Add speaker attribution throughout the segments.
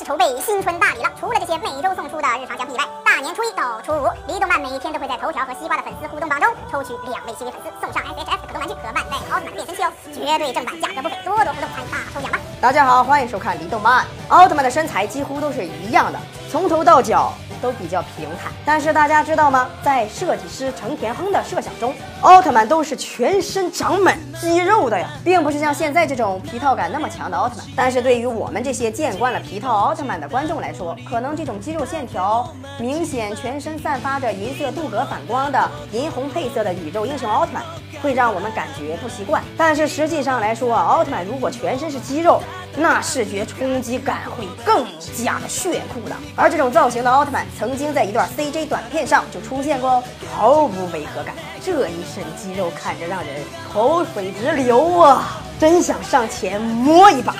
Speaker 1: 始筹备新春大礼了。除了这些每周送出的日常奖品以外，大年初一到初五，离动漫每天都会在头条和西瓜的粉丝互动榜中抽取两位幸运粉丝，送上 S H F 可动玩具和万代奥特曼变身器哦，绝对正版，价格不菲，多多互动参与大抽奖吧！
Speaker 2: 大家好，欢迎收看离动漫。奥特曼的身材几乎都是一样的，从头到脚。都比较平坦，但是大家知道吗？在设计师成田亨的设想中，奥特曼都是全身长满肌肉的呀，并不是像现在这种皮套感那么强的奥特曼。但是对于我们这些见惯了皮套奥特曼的观众来说，可能这种肌肉线条明显、全身散发着银色镀铬反光的银红配色的宇宙英雄奥特曼，会让我们感觉不习惯。但是实际上来说，奥特曼如果全身是肌肉，那视觉冲击感会更加的炫酷的。而这种造型的奥特曼。曾经在一段 CJ 短片上就出现过，毫无违和感。这一身肌肉看着让人口水直流啊，真想上前摸一把！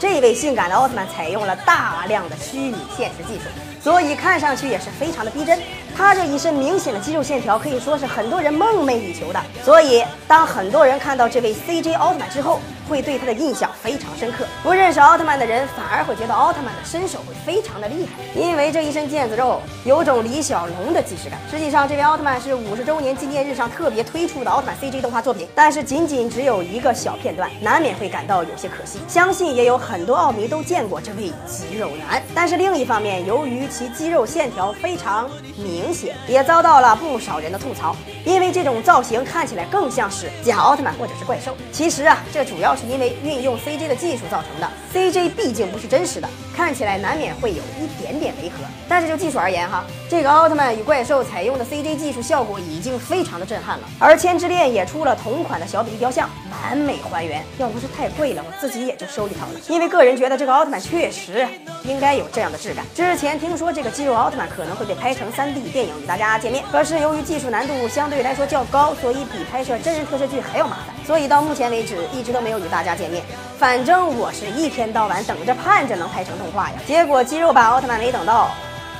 Speaker 2: 这位性感的奥特曼采用了大量的虚拟现实技术，所以看上去也是非常的逼真。他这一身明显的肌肉线条可以说是很多人梦寐以求的。所以当很多人看到这位 CJ 奥特曼之后，会对他的印象非常深刻，不认识奥特曼的人反而会觉得奥特曼的身手会非常的厉害，因为这一身腱子肉有种李小龙的既视感。实际上，这位奥特曼是五十周年纪念日上特别推出的奥特曼 CG 动画作品，但是仅仅只有一个小片段，难免会感到有些可惜。相信也有很多奥迷都见过这位肌肉男，但是另一方面，由于其肌肉线条非常明显，也遭到了不少人的吐槽，因为这种造型看起来更像是假奥特曼或者是怪兽。其实啊，这主要。是因为运用 CG 的技术造成的，CG 毕竟不是真实的，看起来难免会有一点点违和。但是就技术而言哈，这个奥特曼与怪兽采用的 CG 技术效果已经非常的震撼了。而千之恋也出了同款的小比例雕像，完美还原。要不是太贵了，我自己也就收一套了。因为个人觉得这个奥特曼确实应该有这样的质感。之前听说说这个肌肉奥特曼可能会被拍成 3D 电影与大家见面，可是由于技术难度相对来说较高，所以比拍摄真人特摄剧还要麻烦。所以到目前为止，一直都没有与大家见面。反正我是一天到晚等着盼着能拍成动画呀。结果肌肉版奥特曼没等到，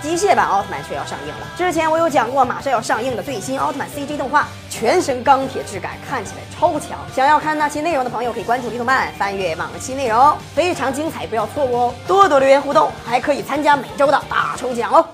Speaker 2: 机械版奥特曼却要上映了。之前我有讲过马上要上映的最新奥特曼 CG 动画，全身钢铁质感，看起来超强。想要看那期内容的朋友可以关注李动漫，翻阅往期内容，非常精彩，不要错过哦。多多留言互动，还可以参加每周的大抽奖哦。